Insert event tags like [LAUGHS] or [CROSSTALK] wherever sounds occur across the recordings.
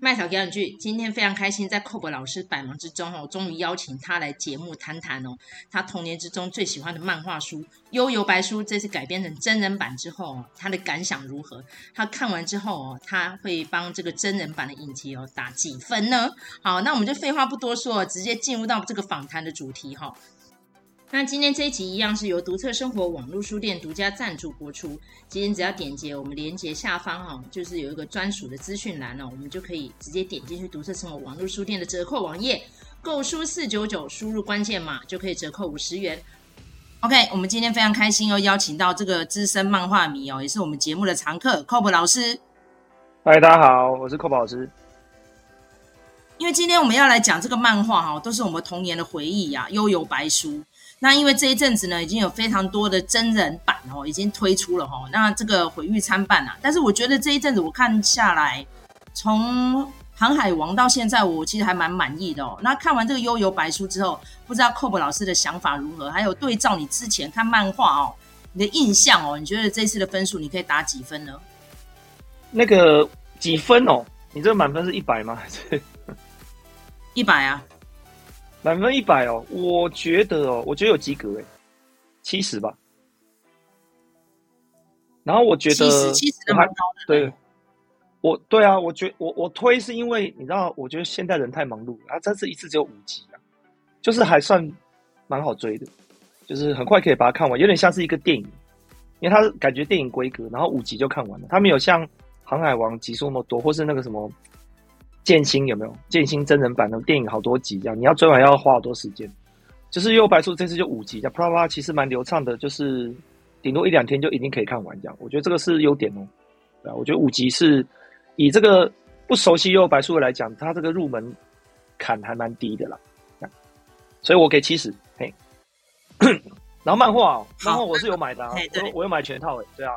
麦草表演剧，今天非常开心，在 Cob 老师百忙之中哦，终于邀请他来节目谈谈哦，他童年之中最喜欢的漫画书《幽游白书》，这次改编成真人版之后哦，他的感想如何？他看完之后哦，他会帮这个真人版的影集哦打几分呢？好，那我们就废话不多说，直接进入到这个访谈的主题哈。那今天这一集一样是由独特生活网络书店独家赞助播出。今天只要点击我们连结下方哈，就是有一个专属的资讯栏哦，我们就可以直接点进去独特生活网络书店的折扣网页，购书四九九，输入关键码就可以折扣五十元。OK，我们今天非常开心哦，邀请到这个资深漫画迷哦，也是我们节目的常客 Cob 老师。嗨，大家好，我是 Cob 老师。因为今天我们要来讲这个漫画哈，都是我们童年的回忆呀，《幽游白书》。那因为这一阵子呢，已经有非常多的真人版哦，已经推出了哈。那这个毁誉参半啊，但是我觉得这一阵子我看下来，从《航海王》到现在，我其实还蛮满意的哦。那看完这个《悠游白书》之后，不知道 Cob 老师的想法如何？还有对照你之前看漫画哦，你的印象哦，你觉得这次的分数你可以打几分呢？那个几分哦？你这个满分是一百吗？一百啊？满分一百哦，我觉得哦，我觉得有及格诶，七十吧。然后我觉得七十七十蛮高的，对，我对啊，我觉我我推是因为你知道，我觉得现代人太忙碌了，啊，这次一次只有五集啊，就是还算蛮好追的，就是很快可以把它看完，有点像是一个电影，因为它感觉电影规格，然后五集就看完了，它没有像《航海王》集数那么多，或是那个什么。剑心有没有？剑心真人版的电影好多集，这样你要追完要花好多时间。就是《幽白书》这次就五集，这样啪啪其实蛮流畅的，就是顶多一两天就一定可以看完这样。我觉得这个是优点哦。对啊，我觉得五集是以这个不熟悉《幽白书》的来讲，它这个入门坎还蛮低的啦。所以我给七十。嘿，然后漫画哦，漫画我是有买的啊，我我有买全套诶。对啊，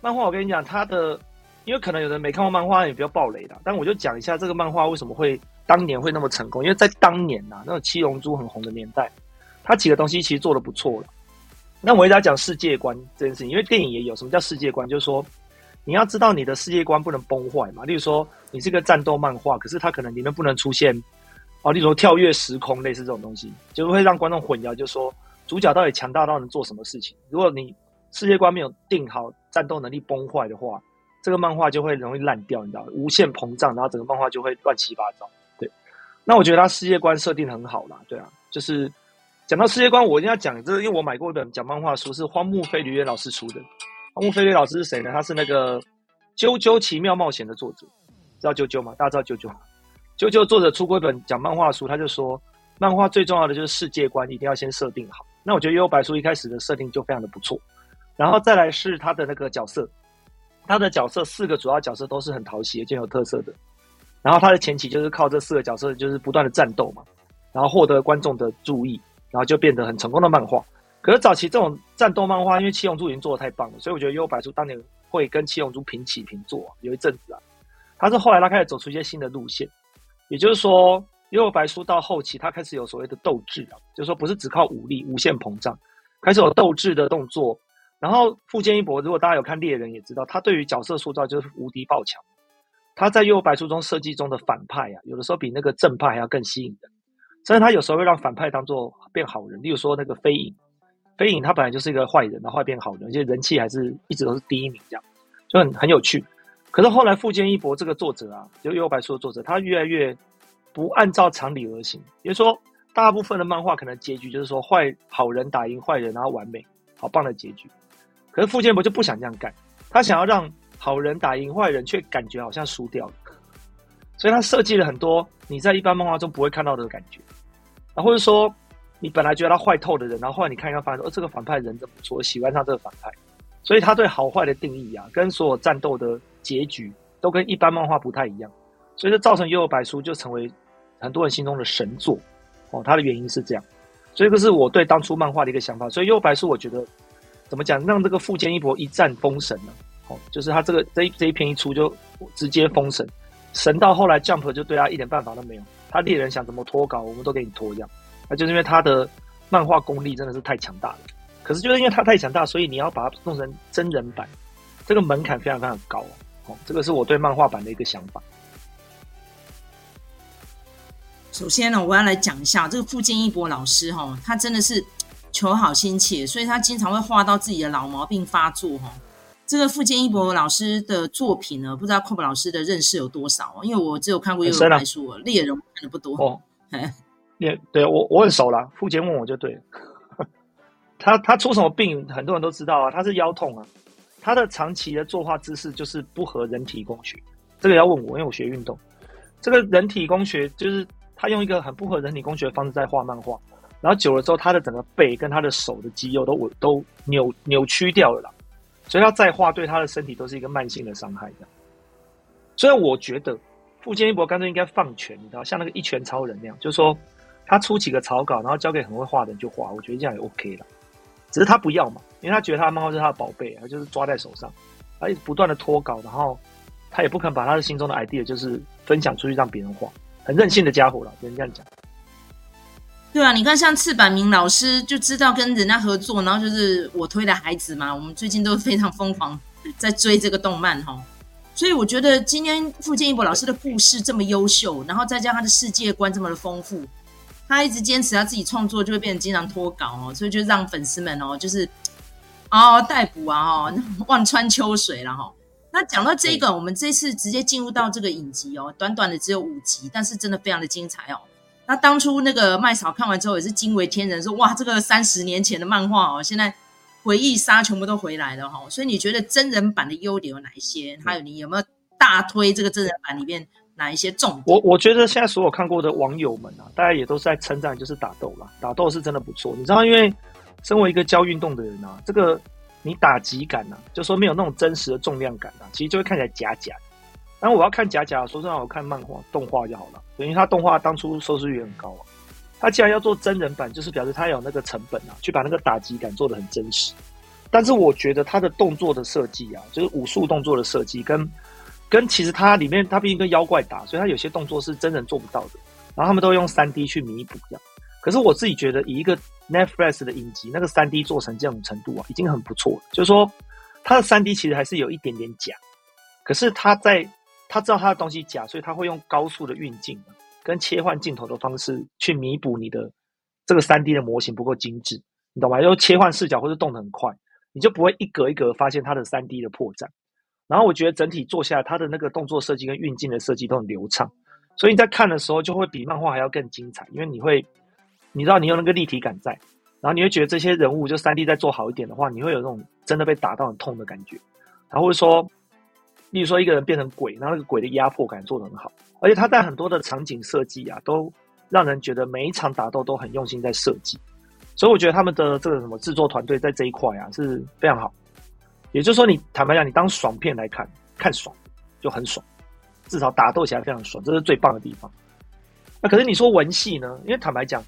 漫画我跟你讲，它的。因为可能有人没看过漫画，也比较爆雷的。但我就讲一下这个漫画为什么会当年会那么成功。因为在当年呐、啊，那种七龙珠很红的年代，它几个东西其实做得不错了。那我给大家讲世界观这件事情，因为电影也有什么叫世界观，就是说你要知道你的世界观不能崩坏嘛。例如说，你是个战斗漫画，可是它可能里面不能出现哦，例如说跳跃时空类似这种东西，就是会让观众混淆，就是说主角到底强大到能做什么事情。如果你世界观没有定好，战斗能力崩坏的话。这个漫画就会容易烂掉，你知道？无限膨胀，然后整个漫画就会乱七八糟。对，那我觉得他世界观设定很好啦，对啊，就是讲到世界观，我一定要讲这个，因为我买过一本讲漫画书，是荒木飞吕彦老师出的。荒木飞吕老师是谁呢？他是那个《啾啾奇妙冒险》的作者，知道啾啾吗？大家知道啾啾吗？啾啾作者出过一本讲漫画书，他就说，漫画最重要的就是世界观一定要先设定好。那我觉得《幽白书》一开始的设定就非常的不错，然后再来是他的那个角色。他的角色四个主要角色都是很讨喜、也很有特色的。然后他的前期就是靠这四个角色，就是不断的战斗嘛，然后获得观众的注意，然后就变得很成功的漫画。可是早期这种战斗漫画，因为七龙珠已经做的太棒了，所以我觉得《幽白书》当年会跟七龙珠平起平坐。有一阵子啊，他是后来他开始走出一些新的路线，也就是说，《幽游白书》到后期他开始有所谓的斗志啊，就是说不是只靠武力无限膨胀，开始有斗志的动作。然后富坚义博，如果大家有看猎人，也知道他对于角色塑造就是无敌爆强。他在《幽游白书》中设计中的反派啊，有的时候比那个正派还要更吸引人。甚至他有时候会让反派当做变好人，例如说那个飞影，飞影他本来就是一个坏人，然后变好人，而且人气还是一直都是第一名，这样就很很有趣。可是后来富坚义博这个作者啊，就《幽游白书》的作者，他越来越不按照常理而行。也就说，大部分的漫画可能结局就是说坏好人打赢坏人，然后完美，好棒的结局。可是傅建博就不想这样干，他想要让好人打赢坏人，却感觉好像输掉了，所以他设计了很多你在一般漫画中不会看到的感觉，啊，或者说你本来觉得他坏透的人，然后后来你看一看发现，哦，这个反派人真不错，喜欢上这个反派，所以他对好坏的定义啊，跟所有战斗的结局都跟一般漫画不太一样，所以这造成《幽游白书》就成为很多人心中的神作哦。它的原因是这样，所以这是我对当初漫画的一个想法。所以《幽游白书》我觉得。怎么讲？让这个富坚义博一战封神了，哦，就是他这个这一这一篇一出就直接封神，神到后来 Jump 就对他一点办法都没有。他猎人想怎么拖稿，我们都给你拖一样。那就是因为他的漫画功力真的是太强大了。可是就是因为他太强大，所以你要把它弄成真人版，这个门槛非常非常高哦。这个是我对漫画版的一个想法。首先呢，我要来讲一下这个富坚义博老师哈，他真的是求好心切，所以他经常会画到自己的老毛病发作哈。这个富坚义博老师的作品呢，不知道 Cob 老师的认识有多少？因为我只有看过幽游白书，猎人看的不多哦。猎对我我很熟啦，富坚问我就对了。[LAUGHS] 他他出什么病，很多人都知道啊，他是腰痛啊，他的长期的作画姿势就是不合人体工学，这个要问我，因为我学运动，这个人体工学就是。他用一个很不合人体工学的方式在画漫画，然后久了之后，他的整个背跟他的手的肌肉都都扭扭曲掉了啦，所以他再画对他的身体都是一个慢性的伤害的。所以我觉得富坚义博干脆应该放权，你知道，像那个一拳超人那样，就是说他出几个草稿，然后交给很会画的人就画，我觉得这样也 OK 了。只是他不要嘛，因为他觉得他的漫画是他的宝贝，他就是抓在手上，他一直不断的拖稿，然后他也不肯把他的心中的 idea 就是分享出去让别人画。很任性的家伙了，只能这样讲。对啊，你看像赤坂明老师就知道跟人家合作，然后就是我推的孩子嘛，我们最近都非常疯狂在追这个动漫哈。所以我觉得今天富坚义博老师的故事这么优秀，然后再加上他的世界观这么的丰富，他一直坚持他自己创作，就会变成经常脱稿哦，所以就让粉丝们哦就是嗷嗷待哺啊哦，望穿秋水了哈。那讲到这个，我们这次直接进入到这个影集哦，短短的只有五集，但是真的非常的精彩哦。那当初那个麦嫂看完之后也是惊为天人，说哇，这个三十年前的漫画哦，现在回忆杀全部都回来了哈。所以你觉得真人版的优点有哪一些？还有你有没有大推这个真人版里面哪一些重点？我我觉得现在所有看过的网友们啊，大家也都是在称赞，就是打斗啦，打斗是真的不错。你知道，因为身为一个教运动的人啊，这个。你打击感呢、啊，就说没有那种真实的重量感啊，其实就会看起来假假。那我要看假假，说真的，我看漫画动画就好了，等于他动画当初收视率很高啊。他既然要做真人版，就是表示他有那个成本啊，去把那个打击感做得很真实。但是我觉得他的动作的设计啊，就是武术动作的设计，跟跟其实他里面他毕竟跟妖怪打，所以他有些动作是真人做不到的。然后他们都用三 D 去弥补这样。可是我自己觉得，以一个 Netflix 的影集，那个三 D 做成这种程度啊，已经很不错了。就是说，它的三 D 其实还是有一点点假，可是他在他知道他的东西假，所以他会用高速的运镜跟切换镜头的方式去弥补你的这个三 D 的模型不够精致，你懂吗？又切换视角或者动得很快，你就不会一格一格发现它的三 D 的破绽。然后我觉得整体做下来，它的那个动作设计跟运镜的设计都很流畅，所以你在看的时候就会比漫画还要更精彩，因为你会。你知道你有那个立体感在，然后你会觉得这些人物就三 D 再做好一点的话，你会有那种真的被打到很痛的感觉。然后会说，例如说一个人变成鬼，然后那个鬼的压迫感做得很好，而且他在很多的场景设计啊，都让人觉得每一场打斗都很用心在设计。所以我觉得他们的这个什么制作团队在这一块啊是非常好。也就是说，你坦白讲，你当爽片来看，看爽就很爽，至少打斗起来非常爽，这是最棒的地方。那可是你说文戏呢？因为坦白讲。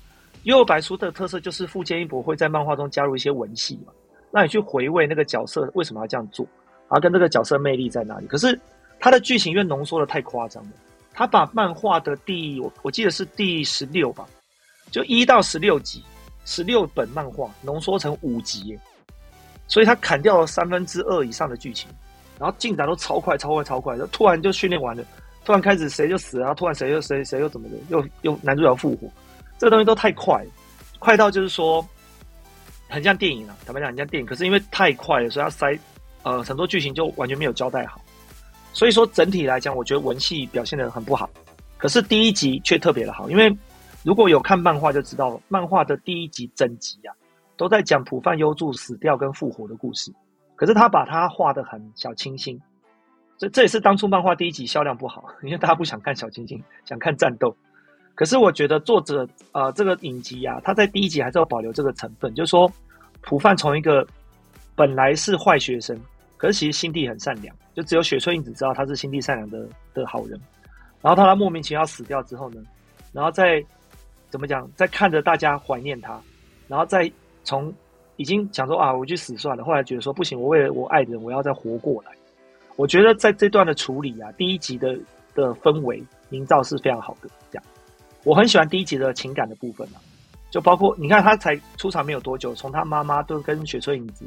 幽游白书的特色就是富坚义博会在漫画中加入一些文戏嘛，让你去回味那个角色为什么要这样做，然后跟这个角色魅力在哪里。可是他的剧情因为浓缩的太夸张了，他把漫画的第我我记得是第十六吧，就一到十六集，十六本漫画浓缩成五集，所以他砍掉了三分之二以上的剧情，然后进展都超快超快超快，就突然就训练完了，突然开始谁就死了，然后突然谁又谁谁又怎么的，又又男主角复活。这个东西都太快，快到就是说，很像电影了。坦白讲，很像电影。可是因为太快了，所以要塞呃很多剧情就完全没有交代好。所以说整体来讲，我觉得文戏表现的很不好。可是第一集却特别的好，因为如果有看漫画就知道，漫画的第一集整集啊，都在讲浦饭优助死掉跟复活的故事。可是他把它画的很小清新，这这也是当初漫画第一集销量不好，因为大家不想看小清新，想看战斗。可是我觉得作者啊、呃，这个影集啊，他在第一集还是要保留这个成分，就是说，浦饭从一个本来是坏学生，可是其实心地很善良，就只有雪村英子知道他是心地善良的的好人。然后他莫名其妙死掉之后呢，然后再怎么讲，在看着大家怀念他，然后再从已经想说啊，我去死算了，后来觉得说不行，我为了我爱的人，我要再活过来。我觉得在这段的处理啊，第一集的的氛围营造是非常好的，这样。我很喜欢第一集的情感的部分啊，就包括你看他才出场没有多久，从他妈妈都跟雪村影子，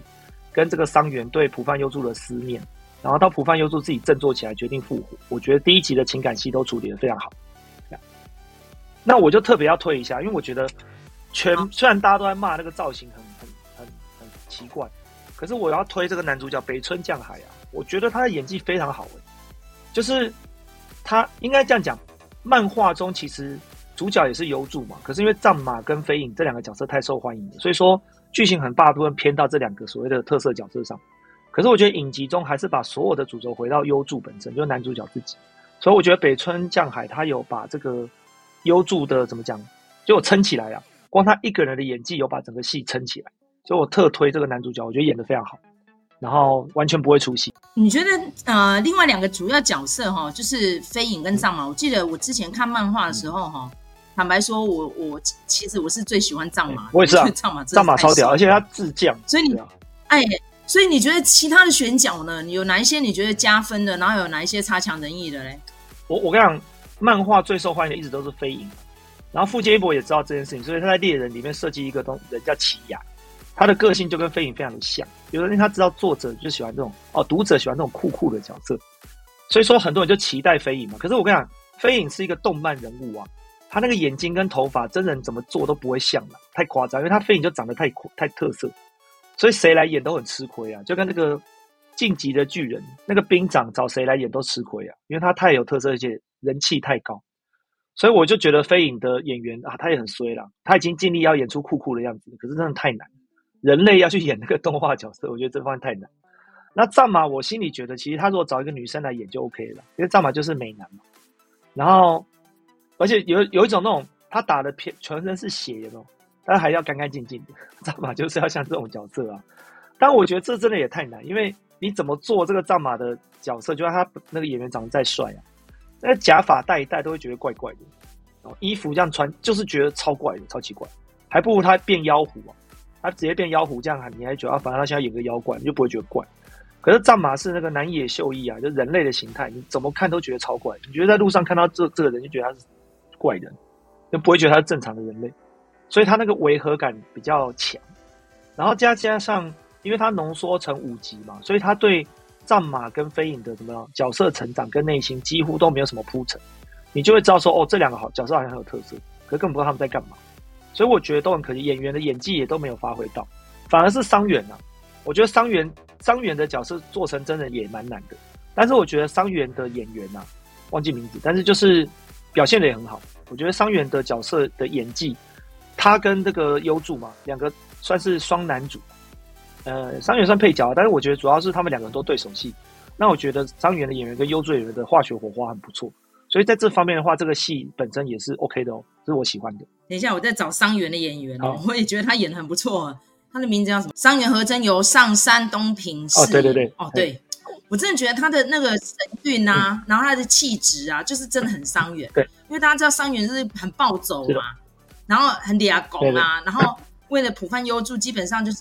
跟这个伤员对浦饭优助的思念，然后到浦饭优助自己振作起来决定复活，我觉得第一集的情感戏都处理的非常好。那我就特别要推一下，因为我觉得全虽然大家都在骂那个造型很很很很奇怪，可是我要推这个男主角北村匠海啊，我觉得他的演技非常好诶，就是他应该这样讲，漫画中其实主角也是优助嘛，可是因为战马跟飞影这两个角色太受欢迎了，所以说剧情很大部分偏到这两个所谓的特色角色上。可是我觉得影集中还是把所有的主轴回到优助本身，就是男主角自己。所以我觉得北村匠海他有把这个优助的怎么讲，就撑起来啊。光他一个人的演技有把整个戏撑起来，所以我特推这个男主角，我觉得演得非常好，然后完全不会出戏。你觉得呃，另外两个主要角色哈，就是飞影跟藏马。我记得我之前看漫画的时候哈，坦白说我我其实我是最喜欢藏马，我也是啊，[LAUGHS] 藏马藏马超屌，而且他自降，所以你哎。所以你觉得其他的选角呢？你有哪一些你觉得加分的？然后有哪一些差强人意的嘞？我我跟你讲，漫画最受欢迎的一直都是飞影，然后富坚义博也知道这件事情，所以他在猎人里面设计一个东人叫奇犽，他的个性就跟飞影非常的像。有的人他知道作者就喜欢这种哦，读者喜欢这种酷酷的角色，所以说很多人就期待飞影嘛。可是我跟你讲，飞影是一个动漫人物啊，他那个眼睛跟头发真人怎么做都不会像了，太夸张，因为他飞影就长得太太特色。所以谁来演都很吃亏啊，就跟那个晋级的巨人那个兵长找谁来演都吃亏啊，因为他太有特色，而且人气太高。所以我就觉得飞影的演员啊，他也很衰啦，他已经尽力要演出酷酷的样子，可是真的太难。人类要去演那个动画角色，我觉得这方面太难。那藏马，我心里觉得其实他如果找一个女生来演就 OK 了，因为藏马就是美男嘛。然后，而且有有一种那种他打的片全身是血的那种。但还要干干净净的，[LAUGHS] 藏马就是要像这种角色啊。但我觉得这真的也太难，因为你怎么做这个战马的角色，就算他那个演员长得再帅啊，那个假发戴一戴都会觉得怪怪的，然后衣服这样穿就是觉得超怪的，超奇怪，还不如他变妖狐啊，他直接变妖狐这样喊，你还觉得啊，反正他现在演个妖怪，你就不会觉得怪。可是战马是那个南野秀一啊，就人类的形态，你怎么看都觉得超怪，你觉得在路上看到这这个人就觉得他是怪人，就不会觉得他是正常的人类。所以他那个违和感比较强，然后加加上，因为他浓缩成五集嘛，所以他对战马跟飞影的什么角色成长跟内心几乎都没有什么铺陈，你就会知道说，哦，这两个好角色好像很有特色，可是根本不知道他们在干嘛。所以我觉得都很可惜，演员的演技也都没有发挥到，反而是桑原啊，我觉得桑原桑原的角色做成真人也蛮难的，但是我觉得桑原的演员啊，忘记名字，但是就是表现的也很好，我觉得桑原的角色的演技。他跟这个优助嘛，两个算是双男主，呃，桑原算配角，但是我觉得主要是他们两个人都对手戏。那我觉得桑原的演员跟优助演员的化学火花很不错，所以在这方面的话，这个戏本身也是 OK 的哦，这是我喜欢的。等一下，我在找桑原的演员哦，我也觉得他演的很不错。他的名字叫什么？桑原和真由上山东平饰演。哦，对对对，哦对，我真的觉得他的那个神韵啊，嗯、然后他的气质啊，就是真的很伤员。对，因为大家知道桑原是很暴走嘛。然后很嗲公啊，然后为了普泛优助，基本上就是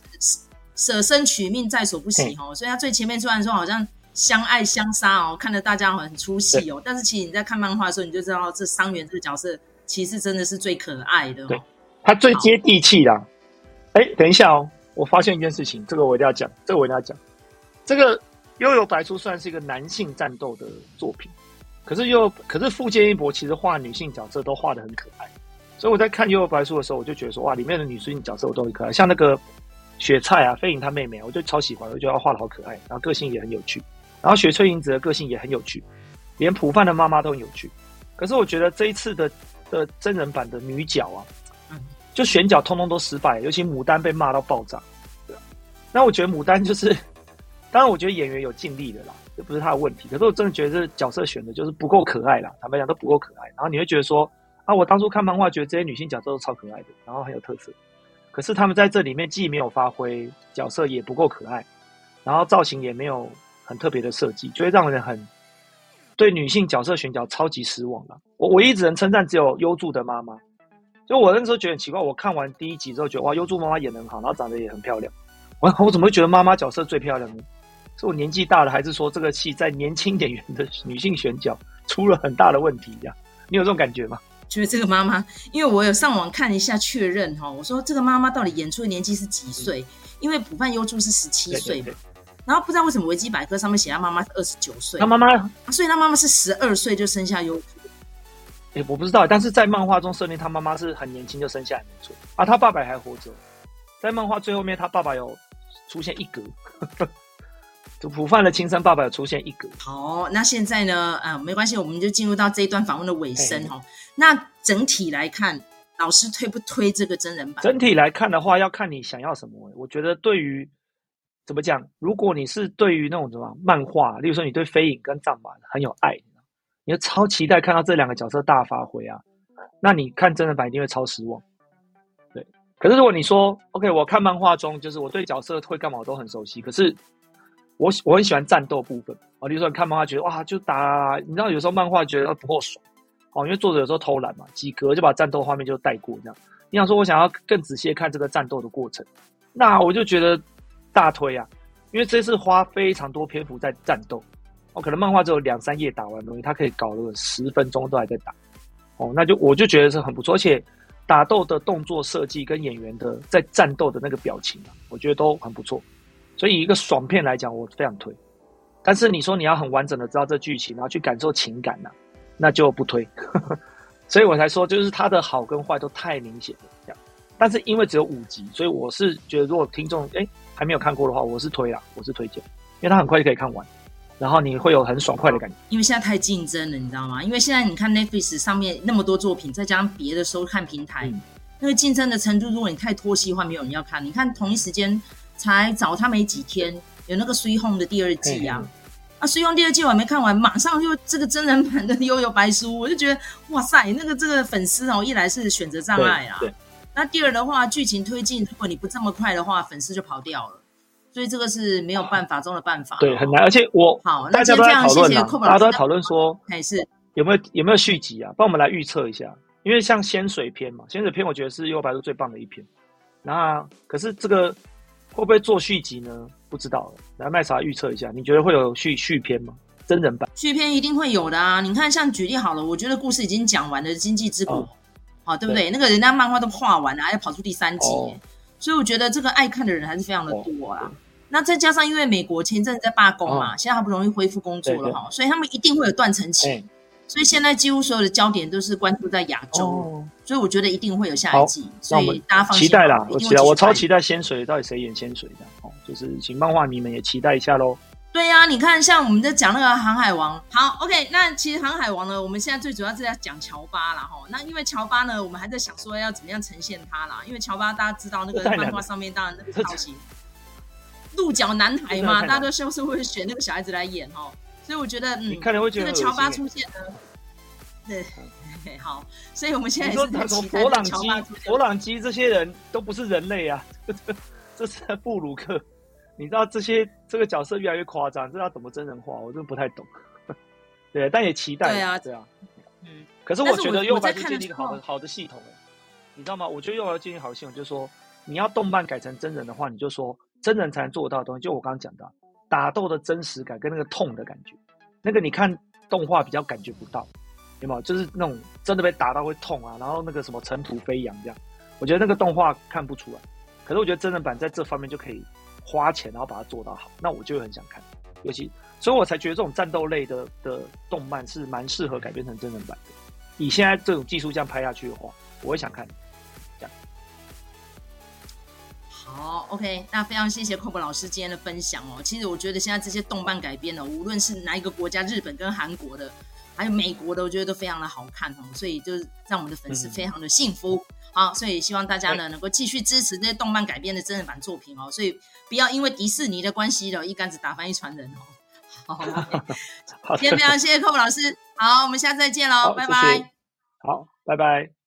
舍身取命在所不惜哦。所以他最前面虽然说好像相爱相杀哦，看得大家很出戏哦，但是其实你在看漫画的时候，你就知道这伤员这个角色其实真的是最可爱的，哦。对，他最接地气啦。哎，等一下哦，我发现一件事情，这个我一定要讲，这个我一定要讲。这个《幽游白书》算是一个男性战斗的作品，可是又可是富坚义博其实画女性角色都画的很可爱。所以我在看《幽游白书》的时候，我就觉得说，哇，里面的女性角色我都很可爱，像那个雪菜啊，飞影她妹妹，我就超喜欢，我觉得她画的好可爱，然后个性也很有趣，然后雪翠银子的个性也很有趣，连普饭的妈妈都很有趣。可是我觉得这一次的的真人版的女角啊，就选角通通都失败，尤其牡丹被骂到爆炸。对啊，那我觉得牡丹就是，当然我觉得演员有尽力的啦，这不是他的问题。可是我真的觉得这角色选的就是不够可爱啦，坦白讲都不够可爱。然后你会觉得说。啊，我当初看漫画，觉得这些女性角色都超可爱的，然后很有特色。可是他们在这里面既没有发挥，角色也不够可爱，然后造型也没有很特别的设计，就会让人很对女性角色选角超级失望了。我唯一只能称赞只有优助的妈妈，就我那时候觉得很奇怪，我看完第一集之后觉得哇，优助妈妈演得很好，然后长得也很漂亮。我我怎么会觉得妈妈角色最漂亮呢？是我年纪大了，还是说这个戏在年轻演员的女性选角出了很大的问题呀？你有这种感觉吗？觉得这个妈妈，因为我有上网看一下确认哈，我说这个妈妈到底演出的年纪是几岁？因为普饭优助是十七岁嘛，然后不知道为什么维基百科上面写他妈妈是二十九岁，他妈妈，所以他妈妈是十二岁就生下优助，哎，我不知道，但是在漫画中设定他妈妈是很年轻就生下来没错，啊，他爸爸还活着，在漫画最后面他爸爸有出现一格。就普范的亲生爸爸有出现一格。好，那现在呢？啊，没关系，我们就进入到这一段访问的尾声哈。那整体来看，老师推不推这个真人版？整体来看的话，要看你想要什么。我觉得对于怎么讲，如果你是对于那种什么漫画，例如说你对飞影跟藏马很有爱，你就超期待看到这两个角色大发挥啊，那你看真人版一定会超失望。对，可是如果你说 OK，我看漫画中就是我对角色会干嘛我都很熟悉，可是。我我很喜欢战斗部分啊，比如说你看漫画觉得哇就打，你知道有时候漫画觉得不够爽哦，因为作者有时候偷懒嘛，几格就把战斗画面就带过这样。你想说我想要更仔细看这个战斗的过程，那我就觉得大推啊，因为这次花非常多篇幅在战斗，哦，可能漫画只有两三页打完的东西，他可以搞了十分钟都还在打，哦，那就我就觉得是很不错，而且打斗的动作设计跟演员的在战斗的那个表情啊，我觉得都很不错。所以一个爽片来讲，我非常推。但是你说你要很完整的知道这剧情，然后去感受情感呢、啊，那就不推。[LAUGHS] 所以我才说，就是它的好跟坏都太明显了这样。但是因为只有五集，所以我是觉得，如果听众哎还没有看过的话，我是推啦，我是推荐，因为它很快就可以看完，然后你会有很爽快的感觉。因为现在太竞争了，你知道吗？因为现在你看 Netflix 上面那么多作品，再加上别的收看平台，嗯、那个竞争的程度，如果你太拖戏的话，没有人要看。你看同一时间。才找他没几天，有那个《Sweet Home》的第二季啊，嘿嘿啊，《Sweet Home》第二季我还没看完，马上就这个真人版的《悠悠白书》，我就觉得哇塞，那个这个粉丝哦，一来是选择障碍啊，那第二的话，剧情推进，如果你不这么快的话，粉丝就跑掉了，所以这个是没有办法中的办法，对，很难。而且我好，那先这样，谢谢 Kobe 大家都在讨论说，还是。有没有有没有续集啊？帮我们来预测一下，因为像仙水篇嘛，仙水篇我觉得是《幽游白书》最棒的一篇，那可是这个。会不会做续集呢？不知道。来，麦茶预测一下，你觉得会有续续篇吗？真人版续篇一定会有的啊！你看，像举例好了，我觉得故事已经讲完了，《经济之国》好、对不对，对？那个人家漫画都画完了，还要跑出第三集，哦，所以我觉得这个爱看的人还是非常的多啊。哦、那再加上因为美国前阵子在罢工嘛，哦，现在好不容易恢复工作了哈，所以他们一定会有断层期。所以现在几乎所有的焦点都是关注在亚洲，哦，所以我觉得一定会有下一季，所以大家放心。期待啦，我期待，我超期待仙水到底谁演仙水的哦，就是请漫画迷们也期待一下喽。对呀，啊，你看像我们在讲那个航海王，好，OK，那其实航海王呢，我们现在最主要是在讲乔巴啦哈。那因为乔巴呢，我们还在想说要怎么样呈现他啦，因为乔巴大家知道那个漫画上面当然那个造型，鹿角男孩嘛，大家都说是会选那个小孩子来演哦。所以我觉得，嗯，这个乔巴出现呢，[LAUGHS] 对，好，所以我们现在也是在期待佛朗基、佛朗基这些人都不是人类啊，这是 [LAUGHS] 布鲁克，你知道这些这个角色越来越夸张，这要怎么真人化？我真的不太懂。[LAUGHS] 对，但也期待。对啊，对啊，嗯。可是我觉得幽游白书建立一个好的好的系统，你知道吗？我觉得幽游白书建立好的系统，就是说你要动漫改成真人的话，你就说真人才能做得到的东西，就我刚刚讲的。打斗的真实感跟那个痛的感觉，那个你看动画比较感觉不到，有没有？就是那种真的被打到会痛啊，然后那个什么尘土飞扬这样，我觉得那个动画看不出来。可是我觉得真人版在这方面就可以花钱，然后把它做到好，那我就很想看。尤其，所以我才觉得这种战斗类的的动漫是蛮适合改编成真人版的。以现在这种技术这样拍下去的话，我会想看。好，OK，那非常谢谢 Kobe 老师今天的分享哦。其实我觉得现在这些动漫改编的，无论是哪一个国家，日本跟韩国的，还有美国的，我觉得都非常的好看哦。所以就是让我们的粉丝非常的幸福。嗯、好，所以希望大家呢能够继续支持这些动漫改编的真人版作品哦。所以不要因为迪士尼的关系了，一竿子打翻一船人哦。好，[LAUGHS] 好，今天非常谢谢 Kobe 老师。好，我们下次再见喽，拜拜。好，拜拜。